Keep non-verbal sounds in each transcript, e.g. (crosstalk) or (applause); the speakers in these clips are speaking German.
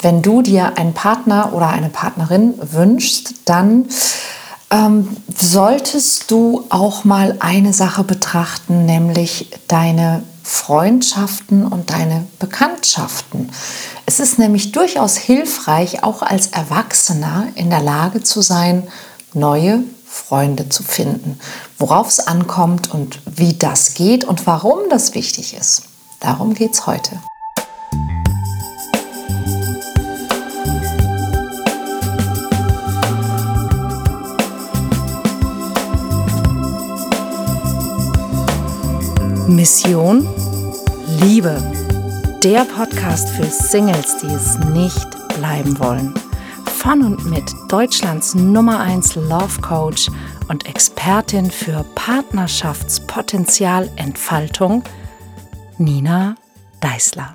wenn du dir einen Partner oder eine Partnerin wünschst, dann ähm, solltest du auch mal eine Sache betrachten, nämlich deine Freundschaften und deine Bekanntschaften. Es ist nämlich durchaus hilfreich, auch als Erwachsener in der Lage zu sein, neue Freunde zu finden, worauf es ankommt und wie das geht und warum das wichtig ist. Darum geht es heute. Mission Liebe. Der Podcast für Singles, die es nicht bleiben wollen. Von und mit Deutschlands Nummer 1 Love Coach und Expertin für Partnerschaftspotenzialentfaltung, Nina Deißler.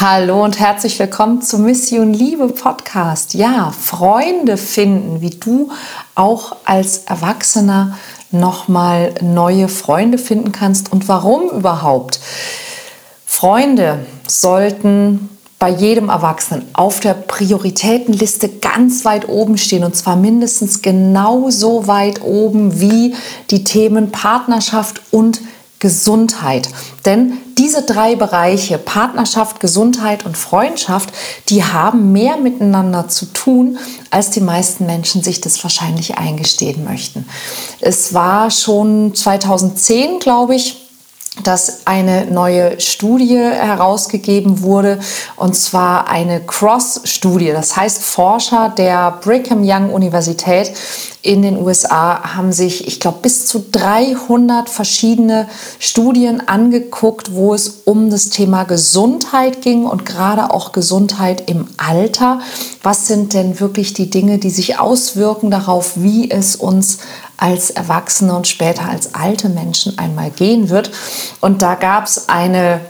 Hallo und herzlich willkommen zum Mission Liebe Podcast. Ja, Freunde finden, wie du auch als Erwachsener nochmal neue Freunde finden kannst und warum überhaupt. Freunde sollten bei jedem Erwachsenen auf der Prioritätenliste ganz weit oben stehen und zwar mindestens genauso weit oben wie die Themen Partnerschaft und Gesundheit. Denn diese drei Bereiche, Partnerschaft, Gesundheit und Freundschaft, die haben mehr miteinander zu tun, als die meisten Menschen sich das wahrscheinlich eingestehen möchten. Es war schon 2010, glaube ich, dass eine neue Studie herausgegeben wurde, und zwar eine Cross-Studie. Das heißt, Forscher der Brigham Young Universität in den USA haben sich, ich glaube, bis zu 300 verschiedene Studien angeguckt, wo es um das Thema Gesundheit ging und gerade auch Gesundheit im Alter. Was sind denn wirklich die Dinge, die sich auswirken darauf, wie es uns als Erwachsene und später als alte Menschen einmal gehen wird. Und da gab es eine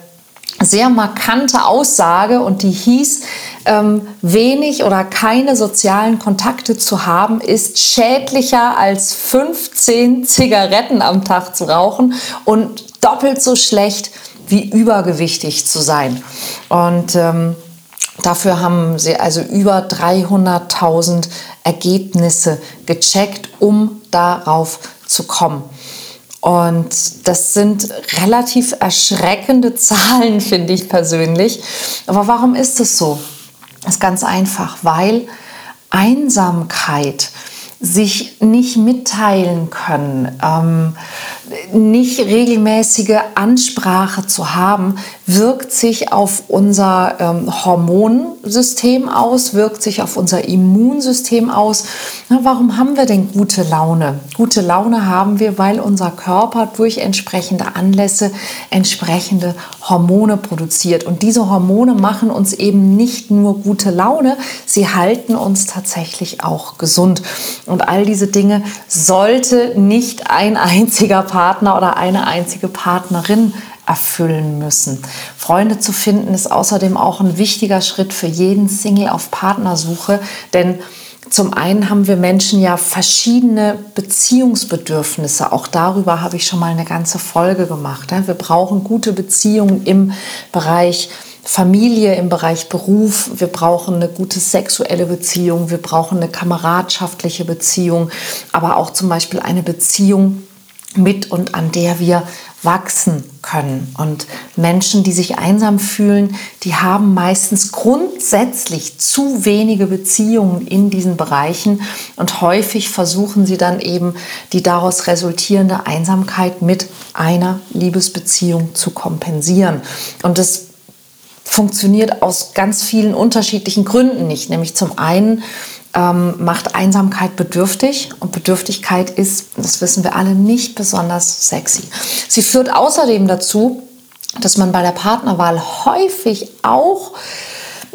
sehr markante Aussage und die hieß, ähm, wenig oder keine sozialen Kontakte zu haben, ist schädlicher als 15 Zigaretten am Tag zu rauchen und doppelt so schlecht wie übergewichtig zu sein. Und ähm, Dafür haben sie also über 300.000 Ergebnisse gecheckt, um darauf zu kommen. Und das sind relativ erschreckende (laughs) Zahlen, finde ich persönlich. Aber warum ist es so? Das ist ganz einfach, weil Einsamkeit, sich nicht mitteilen können, ähm, nicht regelmäßige Ansprache zu haben, wirkt sich auf unser ähm, Hormonsystem aus, wirkt sich auf unser Immunsystem aus. Na, warum haben wir denn gute Laune? Gute Laune haben wir, weil unser Körper durch entsprechende Anlässe entsprechende Hormone produziert. Und diese Hormone machen uns eben nicht nur gute Laune, sie halten uns tatsächlich auch gesund. Und all diese Dinge sollte nicht ein einziger Partner oder eine einzige Partnerin erfüllen müssen. Freunde zu finden ist außerdem auch ein wichtiger Schritt für jeden Single auf Partnersuche, denn zum einen haben wir Menschen ja verschiedene Beziehungsbedürfnisse. Auch darüber habe ich schon mal eine ganze Folge gemacht. Wir brauchen gute Beziehungen im Bereich Familie, im Bereich Beruf. Wir brauchen eine gute sexuelle Beziehung. Wir brauchen eine kameradschaftliche Beziehung, aber auch zum Beispiel eine Beziehung mit und an der wir wachsen können. Und Menschen, die sich einsam fühlen, die haben meistens grundsätzlich zu wenige Beziehungen in diesen Bereichen und häufig versuchen sie dann eben die daraus resultierende Einsamkeit mit einer Liebesbeziehung zu kompensieren. Und das funktioniert aus ganz vielen unterschiedlichen Gründen nicht. Nämlich zum einen ähm, macht Einsamkeit bedürftig und Bedürftigkeit ist, das wissen wir alle, nicht besonders sexy. Sie führt außerdem dazu, dass man bei der Partnerwahl häufig auch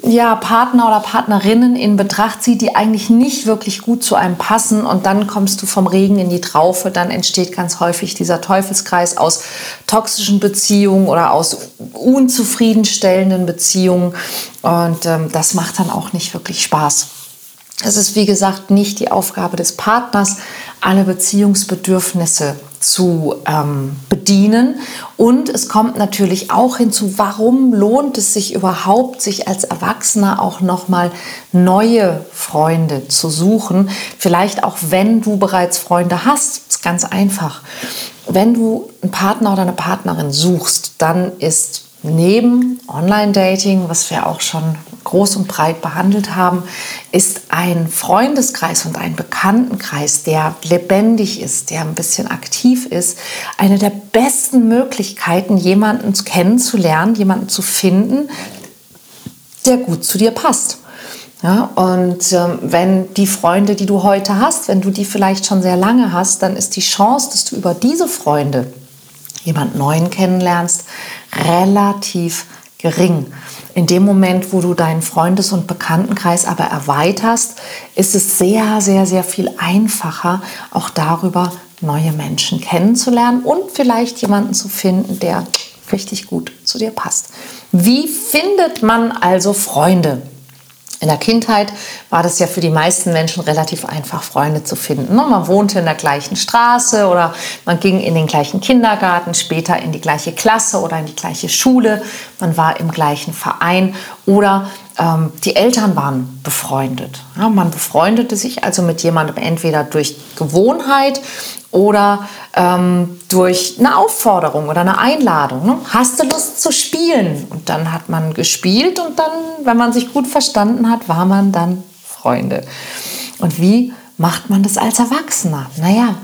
ja, Partner oder Partnerinnen in Betracht zieht, die eigentlich nicht wirklich gut zu einem passen und dann kommst du vom Regen in die Traufe, dann entsteht ganz häufig dieser Teufelskreis aus toxischen Beziehungen oder aus unzufriedenstellenden Beziehungen und ähm, das macht dann auch nicht wirklich Spaß. Es ist, wie gesagt, nicht die Aufgabe des Partners, alle Beziehungsbedürfnisse zu ähm, bedienen. Und es kommt natürlich auch hinzu, warum lohnt es sich überhaupt, sich als Erwachsener auch nochmal neue Freunde zu suchen? Vielleicht auch, wenn du bereits Freunde hast. Ist ganz einfach. Wenn du einen Partner oder eine Partnerin suchst, dann ist neben Online-Dating, was wir auch schon groß und breit behandelt haben, ist ein Freundeskreis und ein Bekanntenkreis, der lebendig ist, der ein bisschen aktiv ist, eine der besten Möglichkeiten, jemanden kennenzulernen, jemanden zu finden, der gut zu dir passt. Ja, und ähm, wenn die Freunde, die du heute hast, wenn du die vielleicht schon sehr lange hast, dann ist die Chance, dass du über diese Freunde jemand Neuen kennenlernst, relativ gering. In dem Moment, wo du deinen Freundes- und Bekanntenkreis aber erweiterst, ist es sehr, sehr, sehr viel einfacher, auch darüber neue Menschen kennenzulernen und vielleicht jemanden zu finden, der richtig gut zu dir passt. Wie findet man also Freunde? In der Kindheit war das ja für die meisten Menschen relativ einfach, Freunde zu finden. Ne? Man wohnte in der gleichen Straße oder man ging in den gleichen Kindergarten, später in die gleiche Klasse oder in die gleiche Schule. Man war im gleichen Verein oder ähm, die Eltern waren befreundet. Ja, man befreundete sich also mit jemandem entweder durch Gewohnheit oder ähm, durch eine Aufforderung oder eine Einladung. Ne? Hast du Lust zu spielen? Und dann hat man gespielt und dann, wenn man sich gut verstanden hat, war man dann Freunde. Und wie macht man das als Erwachsener? Naja,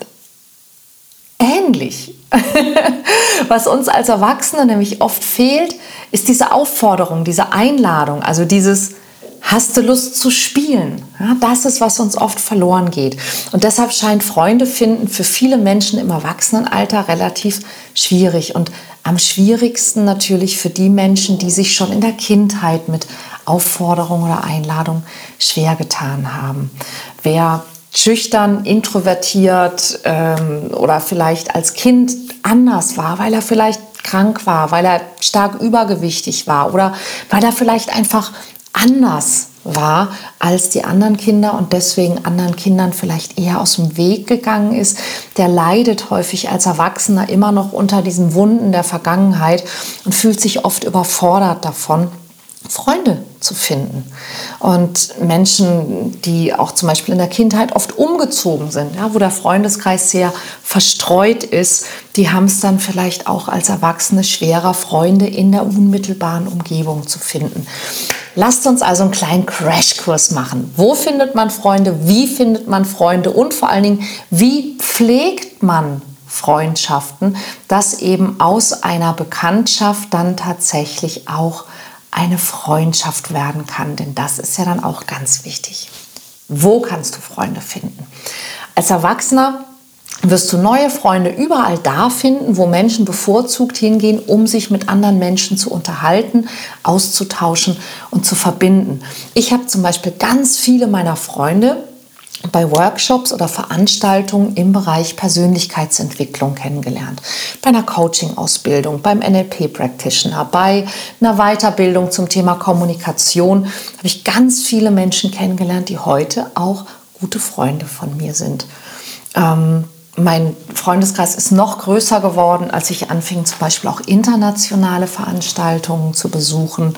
ähnlich. (laughs) Was uns als Erwachsene nämlich oft fehlt, ist diese Aufforderung, diese Einladung, also dieses Hast du Lust zu spielen? Ja, das ist, was uns oft verloren geht. Und deshalb scheint Freunde finden für viele Menschen im Erwachsenenalter relativ schwierig. Und am schwierigsten natürlich für die Menschen, die sich schon in der Kindheit mit Aufforderung oder Einladung schwer getan haben. Wer schüchtern, introvertiert ähm, oder vielleicht als Kind anders war, weil er vielleicht krank war, weil er stark übergewichtig war oder weil er vielleicht einfach anders war als die anderen Kinder und deswegen anderen Kindern vielleicht eher aus dem Weg gegangen ist, der leidet häufig als Erwachsener immer noch unter diesen Wunden der Vergangenheit und fühlt sich oft überfordert davon. Freunde zu finden. Und Menschen, die auch zum Beispiel in der Kindheit oft umgezogen sind, ja, wo der Freundeskreis sehr verstreut ist, die haben es dann vielleicht auch als Erwachsene schwerer, Freunde in der unmittelbaren Umgebung zu finden. Lasst uns also einen kleinen Crashkurs machen. Wo findet man Freunde? Wie findet man Freunde? Und vor allen Dingen, wie pflegt man Freundschaften, dass eben aus einer Bekanntschaft dann tatsächlich auch eine Freundschaft werden kann. Denn das ist ja dann auch ganz wichtig. Wo kannst du Freunde finden? Als Erwachsener wirst du neue Freunde überall da finden, wo Menschen bevorzugt hingehen, um sich mit anderen Menschen zu unterhalten, auszutauschen und zu verbinden. Ich habe zum Beispiel ganz viele meiner Freunde bei Workshops oder Veranstaltungen im Bereich Persönlichkeitsentwicklung kennengelernt. Bei einer Coaching-Ausbildung, beim NLP-Practitioner, bei einer Weiterbildung zum Thema Kommunikation habe ich ganz viele Menschen kennengelernt, die heute auch gute Freunde von mir sind. Ähm, mein Freundeskreis ist noch größer geworden, als ich anfing, zum Beispiel auch internationale Veranstaltungen zu besuchen.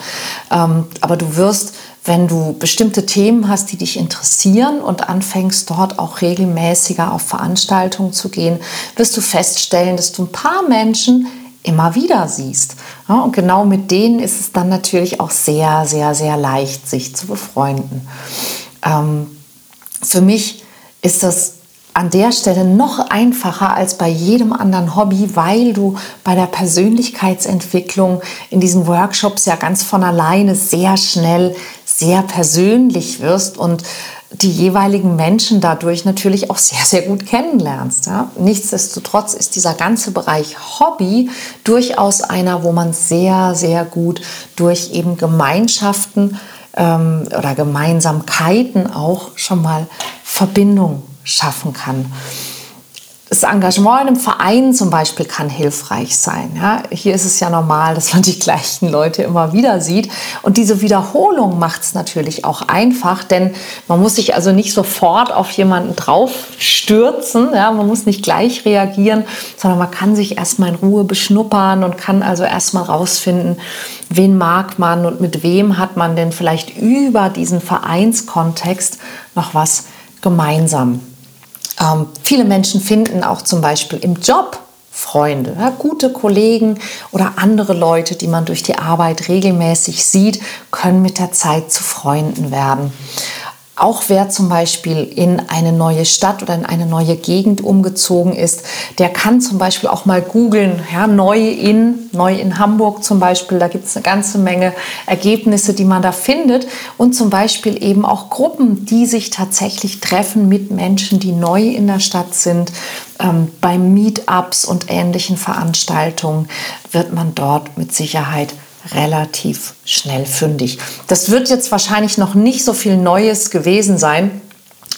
Ähm, aber du wirst, wenn du bestimmte Themen hast, die dich interessieren und anfängst, dort auch regelmäßiger auf Veranstaltungen zu gehen, wirst du feststellen, dass du ein paar Menschen immer wieder siehst. und genau mit denen ist es dann natürlich auch sehr, sehr, sehr leicht, sich zu befreunden. Ähm, für mich ist das an der Stelle noch einfacher als bei jedem anderen Hobby, weil du bei der Persönlichkeitsentwicklung in diesen Workshops ja ganz von alleine sehr schnell sehr persönlich wirst und die jeweiligen Menschen dadurch natürlich auch sehr, sehr gut kennenlernst. Ja? Nichtsdestotrotz ist dieser ganze Bereich Hobby durchaus einer, wo man sehr, sehr gut durch eben Gemeinschaften ähm, oder Gemeinsamkeiten auch schon mal Verbindung schaffen kann. Das Engagement in einem Verein zum Beispiel kann hilfreich sein. Ja, hier ist es ja normal, dass man die gleichen Leute immer wieder sieht. Und diese Wiederholung macht es natürlich auch einfach, denn man muss sich also nicht sofort auf jemanden draufstürzen. Ja, man muss nicht gleich reagieren, sondern man kann sich erstmal in Ruhe beschnuppern und kann also erstmal rausfinden, wen mag man und mit wem hat man denn vielleicht über diesen Vereinskontext noch was gemeinsam. Ähm, viele Menschen finden auch zum Beispiel im Job Freunde, ja, gute Kollegen oder andere Leute, die man durch die Arbeit regelmäßig sieht, können mit der Zeit zu Freunden werden. Auch wer zum Beispiel in eine neue Stadt oder in eine neue Gegend umgezogen ist, der kann zum Beispiel auch mal googeln, ja, neu in, neu in Hamburg zum Beispiel, da gibt es eine ganze Menge Ergebnisse, die man da findet und zum Beispiel eben auch Gruppen, die sich tatsächlich treffen mit Menschen, die neu in der Stadt sind. Ähm, bei Meetups und ähnlichen Veranstaltungen wird man dort mit Sicherheit relativ schnell fündig. Das wird jetzt wahrscheinlich noch nicht so viel Neues gewesen sein.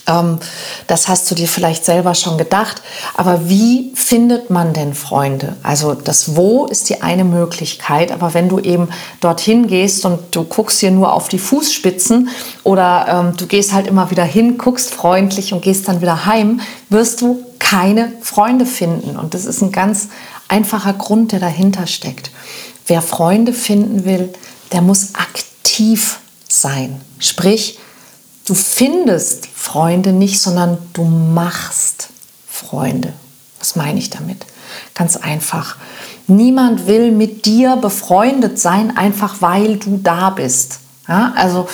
Ähm, das hast du dir vielleicht selber schon gedacht. Aber wie findet man denn Freunde? Also das Wo ist die eine Möglichkeit. Aber wenn du eben dorthin gehst und du guckst hier nur auf die Fußspitzen oder ähm, du gehst halt immer wieder hin, guckst freundlich und gehst dann wieder heim, wirst du keine Freunde finden. Und das ist ein ganz einfacher Grund, der dahinter steckt. Wer Freunde finden will, der muss aktiv sein. Sprich, du findest Freunde nicht, sondern du machst Freunde. Was meine ich damit? Ganz einfach. Niemand will mit dir befreundet sein, einfach weil du da bist. Ja, also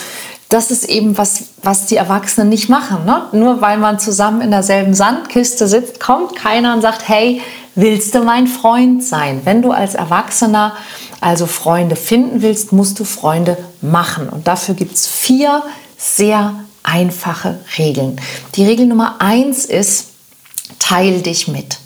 das ist eben was, was die Erwachsenen nicht machen. Ne? Nur weil man zusammen in derselben Sandkiste sitzt, kommt keiner und sagt, hey, willst du mein Freund sein? Wenn du als Erwachsener also Freunde finden willst, musst du Freunde machen. Und dafür gibt es vier sehr einfache Regeln. Die Regel Nummer eins ist, teil dich mit.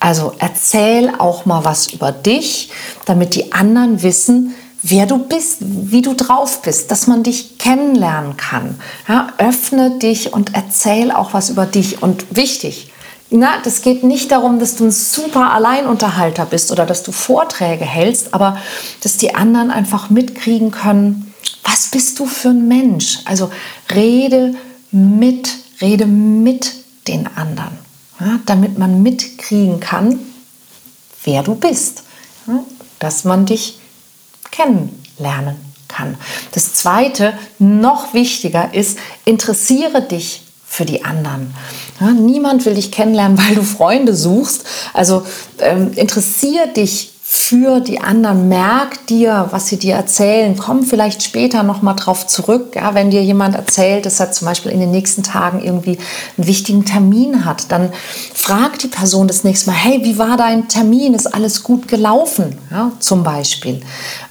Also erzähl auch mal was über dich, damit die anderen wissen, wer du bist, wie du drauf bist, dass man dich kennenlernen kann. Ja, öffne dich und erzähl auch was über dich. Und wichtig, na, das geht nicht darum, dass du ein super Alleinunterhalter bist oder dass du Vorträge hältst, aber dass die anderen einfach mitkriegen können, was bist du für ein Mensch? Also rede mit, rede mit den anderen, ja, damit man mitkriegen kann, wer du bist, ja, dass man dich kennenlernen kann. Das Zweite, noch wichtiger ist, interessiere dich für die anderen. Ja, niemand will dich kennenlernen, (laughs) weil du Freunde suchst. Also ähm, interessier dich für die anderen, merk dir, was sie dir erzählen, komm vielleicht später noch mal drauf zurück, ja, wenn dir jemand erzählt, dass er zum Beispiel in den nächsten Tagen irgendwie einen wichtigen Termin hat, dann frag die Person das nächste Mal, hey, wie war dein Termin, ist alles gut gelaufen, ja, zum Beispiel.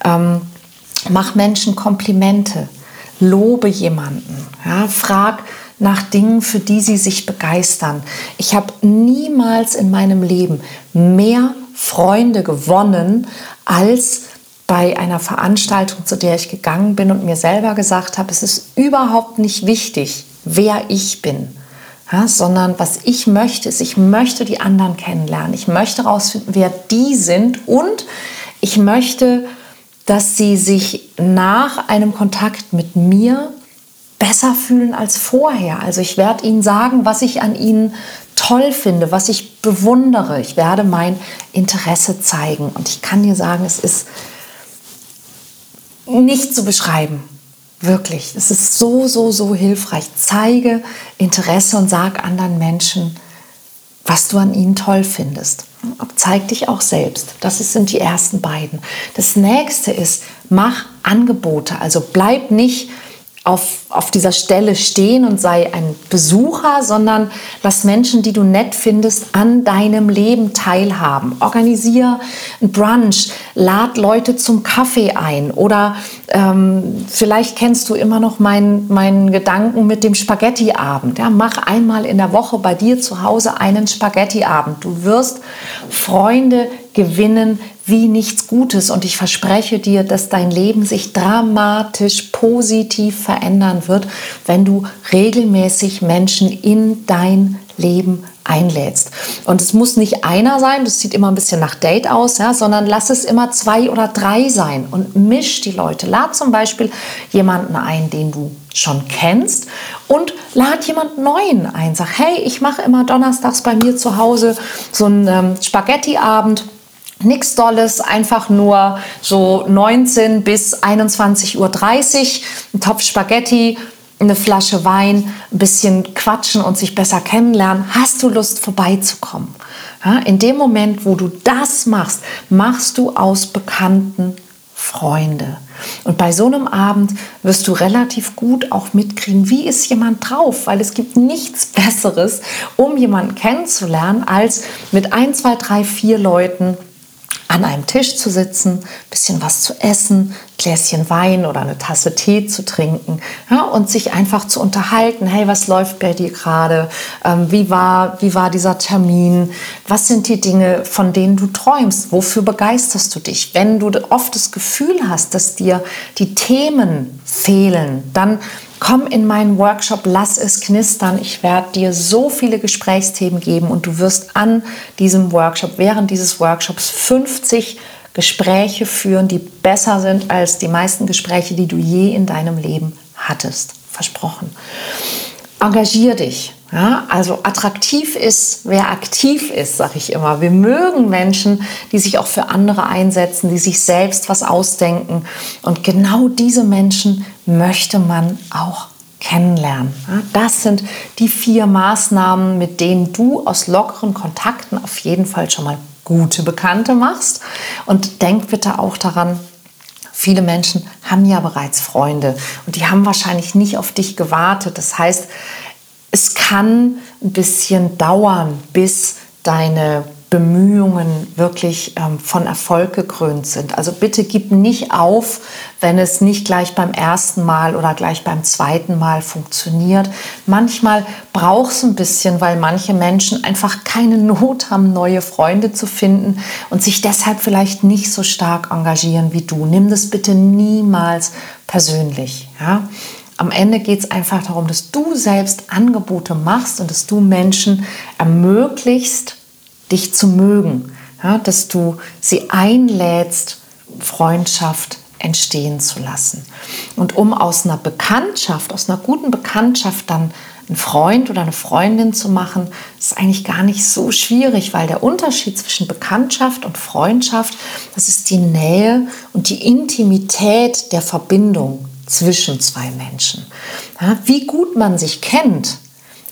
Ähm, mach Menschen Komplimente, lobe jemanden, ja, frag, nach Dingen, für die sie sich begeistern. Ich habe niemals in meinem Leben mehr Freunde gewonnen als bei einer Veranstaltung, zu der ich gegangen bin und mir selber gesagt habe, es ist überhaupt nicht wichtig, wer ich bin, ja, sondern was ich möchte, ist, ich möchte die anderen kennenlernen. Ich möchte herausfinden, wer die sind und ich möchte, dass sie sich nach einem Kontakt mit mir besser fühlen als vorher. Also ich werde ihnen sagen, was ich an ihnen toll finde, was ich bewundere. Ich werde mein Interesse zeigen. Und ich kann dir sagen, es ist nicht zu beschreiben. Wirklich. Es ist so, so, so hilfreich. Zeige Interesse und sag anderen Menschen, was du an ihnen toll findest. Zeig dich auch selbst. Das sind die ersten beiden. Das nächste ist, mach Angebote. Also bleib nicht auf, auf dieser Stelle stehen und sei ein Besucher, sondern lass Menschen, die du nett findest, an deinem Leben teilhaben. Organisier ein Brunch, lad Leute zum Kaffee ein oder ähm, vielleicht kennst du immer noch meinen, meinen Gedanken mit dem Spaghettiabend. Ja, mach einmal in der Woche bei dir zu Hause einen Spaghettiabend. Du wirst Freunde gewinnen, wie nichts Gutes und ich verspreche dir, dass dein Leben sich dramatisch positiv verändern wird, wenn du regelmäßig Menschen in dein Leben einlädst. Und es muss nicht einer sein, das sieht immer ein bisschen nach Date aus, ja, sondern lass es immer zwei oder drei sein und misch die Leute. Lad zum Beispiel jemanden ein, den du schon kennst und lad jemand Neuen ein. Sag, hey, ich mache immer donnerstags bei mir zu Hause so einen ähm, Spaghetti-Abend. Nichts Dolles, einfach nur so 19 bis 21.30 Uhr, ein Topf Spaghetti, eine Flasche Wein, ein bisschen quatschen und sich besser kennenlernen, hast du Lust vorbeizukommen. Ja, in dem Moment, wo du das machst, machst du aus Bekannten Freunde. Und bei so einem Abend wirst du relativ gut auch mitkriegen, wie ist jemand drauf, weil es gibt nichts Besseres, um jemanden kennenzulernen, als mit ein, zwei, drei, vier Leuten an einem Tisch zu sitzen, ein bisschen was zu essen, Gläschen Wein oder eine Tasse Tee zu trinken ja, und sich einfach zu unterhalten. Hey, was läuft bei dir gerade? Ähm, wie, war, wie war dieser Termin? Was sind die Dinge, von denen du träumst? Wofür begeisterst du dich? Wenn du oft das Gefühl hast, dass dir die Themen fehlen, dann Komm in meinen Workshop, lass es knistern. Ich werde dir so viele Gesprächsthemen geben und du wirst an diesem Workshop, während dieses Workshops 50 Gespräche führen, die besser sind als die meisten Gespräche, die du je in deinem Leben hattest. Versprochen. Engagier dich. Ja, also attraktiv ist, wer aktiv ist, sage ich immer. Wir mögen Menschen, die sich auch für andere einsetzen, die sich selbst was ausdenken. Und genau diese Menschen möchte man auch kennenlernen. Ja, das sind die vier Maßnahmen, mit denen du aus lockeren Kontakten auf jeden Fall schon mal gute Bekannte machst. Und denk bitte auch daran, Viele Menschen haben ja bereits Freunde und die haben wahrscheinlich nicht auf dich gewartet. Das heißt, es kann ein bisschen dauern, bis deine Bemühungen wirklich ähm, von Erfolg gekrönt sind. Also bitte gib nicht auf, wenn es nicht gleich beim ersten Mal oder gleich beim zweiten Mal funktioniert. Manchmal braucht es ein bisschen, weil manche Menschen einfach keine Not haben, neue Freunde zu finden und sich deshalb vielleicht nicht so stark engagieren wie du. Nimm das bitte niemals persönlich. Ja? Am Ende geht es einfach darum, dass du selbst Angebote machst und dass du Menschen ermöglicht, dich zu mögen, ja, dass du sie einlädst, Freundschaft entstehen zu lassen. Und um aus einer Bekanntschaft, aus einer guten Bekanntschaft dann einen Freund oder eine Freundin zu machen, ist eigentlich gar nicht so schwierig, weil der Unterschied zwischen Bekanntschaft und Freundschaft, das ist die Nähe und die Intimität der Verbindung zwischen zwei Menschen. Ja, wie gut man sich kennt,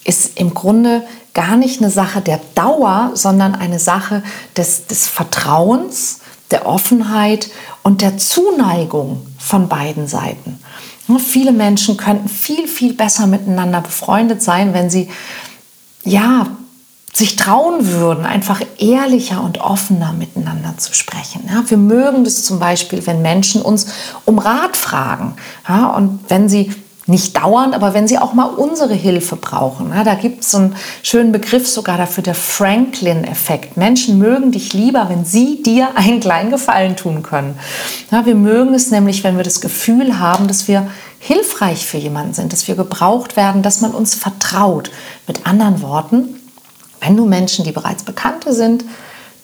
ist im Grunde gar nicht eine Sache der Dauer, sondern eine Sache des, des Vertrauens, der Offenheit und der Zuneigung von beiden Seiten. Viele Menschen könnten viel, viel besser miteinander befreundet sein, wenn sie ja, sich trauen würden, einfach ehrlicher und offener miteinander zu sprechen. Ja, wir mögen das zum Beispiel, wenn Menschen uns um Rat fragen. Ja, und wenn sie nicht dauernd, aber wenn sie auch mal unsere Hilfe brauchen. Ja, da gibt es einen schönen Begriff sogar dafür, der Franklin-Effekt. Menschen mögen dich lieber, wenn sie dir einen kleinen Gefallen tun können. Ja, wir mögen es nämlich, wenn wir das Gefühl haben, dass wir hilfreich für jemanden sind, dass wir gebraucht werden, dass man uns vertraut. Mit anderen Worten, wenn du Menschen, die bereits Bekannte sind,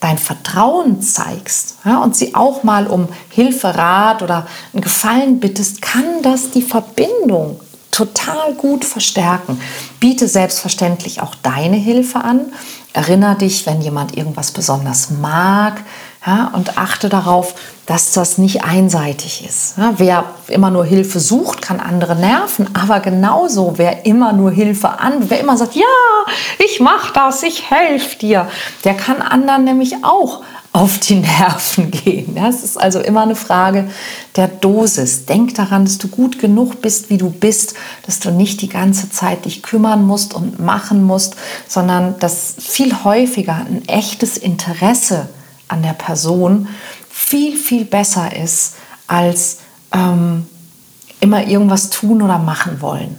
dein Vertrauen zeigst ja, und sie auch mal um Hilfe, Rat oder einen Gefallen bittest, kann das die Verbindung total gut verstärken. Biete selbstverständlich auch deine Hilfe an. Erinnere dich, wenn jemand irgendwas besonders mag, ja, und achte darauf, dass das nicht einseitig ist. Ja, wer immer nur Hilfe sucht, kann andere nerven, aber genauso, wer immer nur Hilfe an, wer immer sagt, ja, ich mache das, ich helfe dir, der kann anderen nämlich auch auf die Nerven (laughs) gehen. Ja, es ist also immer eine Frage der Dosis. Denk daran, dass du gut genug bist, wie du bist, dass du nicht die ganze Zeit dich kümmern musst und machen musst, sondern dass viel häufiger ein echtes Interesse an der Person viel, viel besser ist, als ähm, immer irgendwas tun oder machen wollen.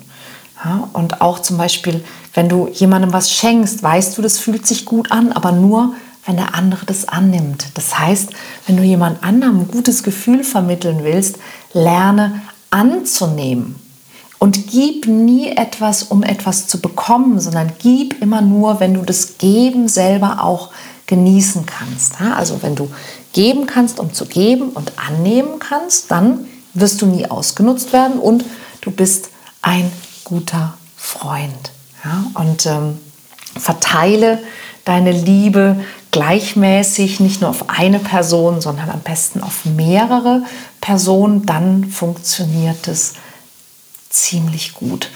Ja, und auch zum Beispiel, wenn du jemandem was schenkst, weißt du, das fühlt sich gut an, aber nur, wenn der andere das annimmt. Das heißt, wenn du jemand anderem ein gutes Gefühl vermitteln willst, lerne anzunehmen. Und gib nie etwas, um etwas zu bekommen, sondern gib immer nur, wenn du das Geben selber auch genießen kannst. Also wenn du geben kannst, um zu geben und annehmen kannst, dann wirst du nie ausgenutzt werden und du bist ein guter Freund. Und ähm, verteile deine Liebe gleichmäßig, nicht nur auf eine Person, sondern am besten auf mehrere Personen, dann funktioniert es ziemlich gut.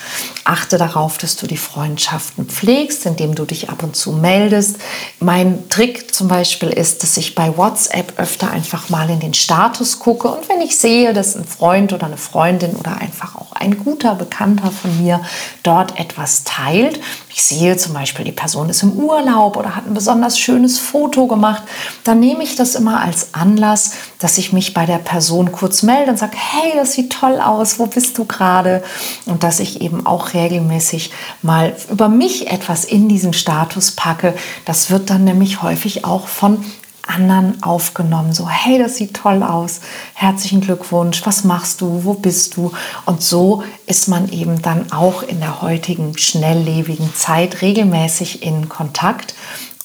Achte darauf, dass du die Freundschaften pflegst, indem du dich ab und zu meldest. Mein Trick zum Beispiel ist, dass ich bei WhatsApp öfter einfach mal in den Status gucke und wenn ich sehe, dass ein Freund oder eine Freundin oder einfach auch ein guter Bekannter von mir dort etwas teilt, ich sehe zum Beispiel, die Person ist im Urlaub oder hat ein besonders schönes Foto gemacht, dann nehme ich das immer als Anlass, dass ich mich bei der Person kurz melde und sage, hey, das sieht toll aus, wo bist du gerade? Und dass ich eben auch regelmäßig mal über mich etwas in diesen Status packe. Das wird dann nämlich häufig auch von anderen aufgenommen. So, hey, das sieht toll aus. Herzlichen Glückwunsch. Was machst du? Wo bist du? Und so ist man eben dann auch in der heutigen schnelllebigen Zeit regelmäßig in Kontakt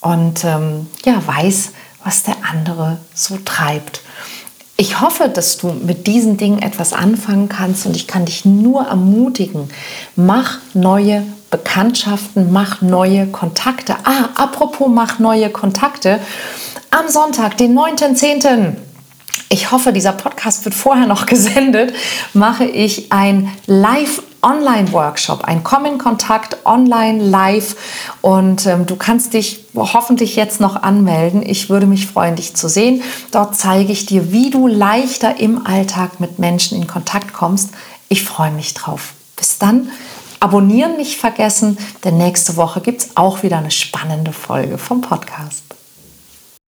und ähm, ja, weiß, was der andere so treibt. Ich hoffe, dass du mit diesen Dingen etwas anfangen kannst und ich kann dich nur ermutigen, mach neue Bekanntschaften, mach neue Kontakte. Ah, apropos mach neue Kontakte am Sonntag, den 9.10. Ich hoffe, dieser Podcast wird vorher noch (laughs) gesendet, mache ich ein Live Online-Workshop, ein Komm in Kontakt online live und ähm, du kannst dich hoffentlich jetzt noch anmelden. Ich würde mich freuen, dich zu sehen. Dort zeige ich dir, wie du leichter im Alltag mit Menschen in Kontakt kommst. Ich freue mich drauf. Bis dann. Abonnieren nicht vergessen, denn nächste Woche gibt es auch wieder eine spannende Folge vom Podcast.